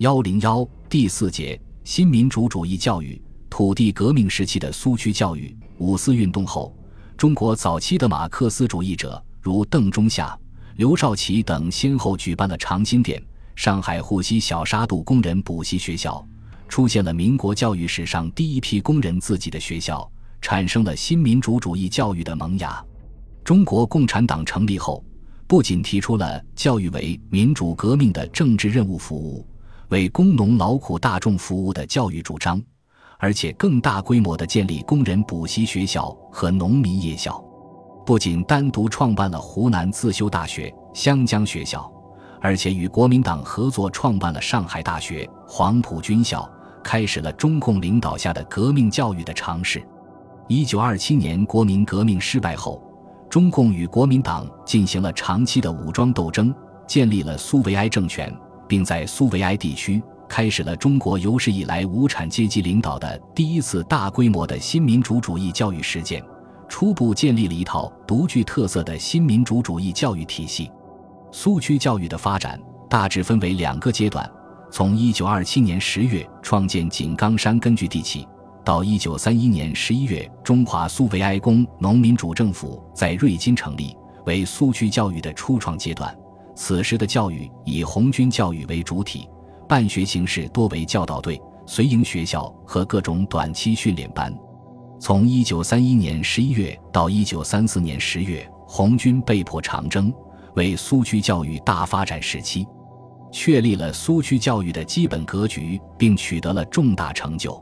幺零幺第四节新民主主义教育，土地革命时期的苏区教育。五四运动后，中国早期的马克思主义者如邓中夏、刘少奇等先后举办了长辛店、上海沪西小沙渡工人补习学校，出现了民国教育史上第一批工人自己的学校，产生了新民主主义教育的萌芽。中国共产党成立后，不仅提出了教育为民主革命的政治任务服务。为工农劳苦大众服务的教育主张，而且更大规模地建立工人补习学校和农民夜校，不仅单独创办了湖南自修大学、湘江学校，而且与国民党合作创办了上海大学、黄埔军校，开始了中共领导下的革命教育的尝试。一九二七年国民革命失败后，中共与国民党进行了长期的武装斗争，建立了苏维埃政权。并在苏维埃地区开始了中国有史以来无产阶级领导的第一次大规模的新民主主义教育实践，初步建立了一套独具特色的新民主主义教育体系。苏区教育的发展大致分为两个阶段：从1927年10月创建井冈山根据地起，到1931年11月中华苏维埃工农民主政府在瑞金成立，为苏区教育的初创阶段。此时的教育以红军教育为主体，办学形式多为教导队、随营学校和各种短期训练班。从1931年11月到1934年10月，红军被迫长征，为苏区教育大发展时期，确立了苏区教育的基本格局，并取得了重大成就。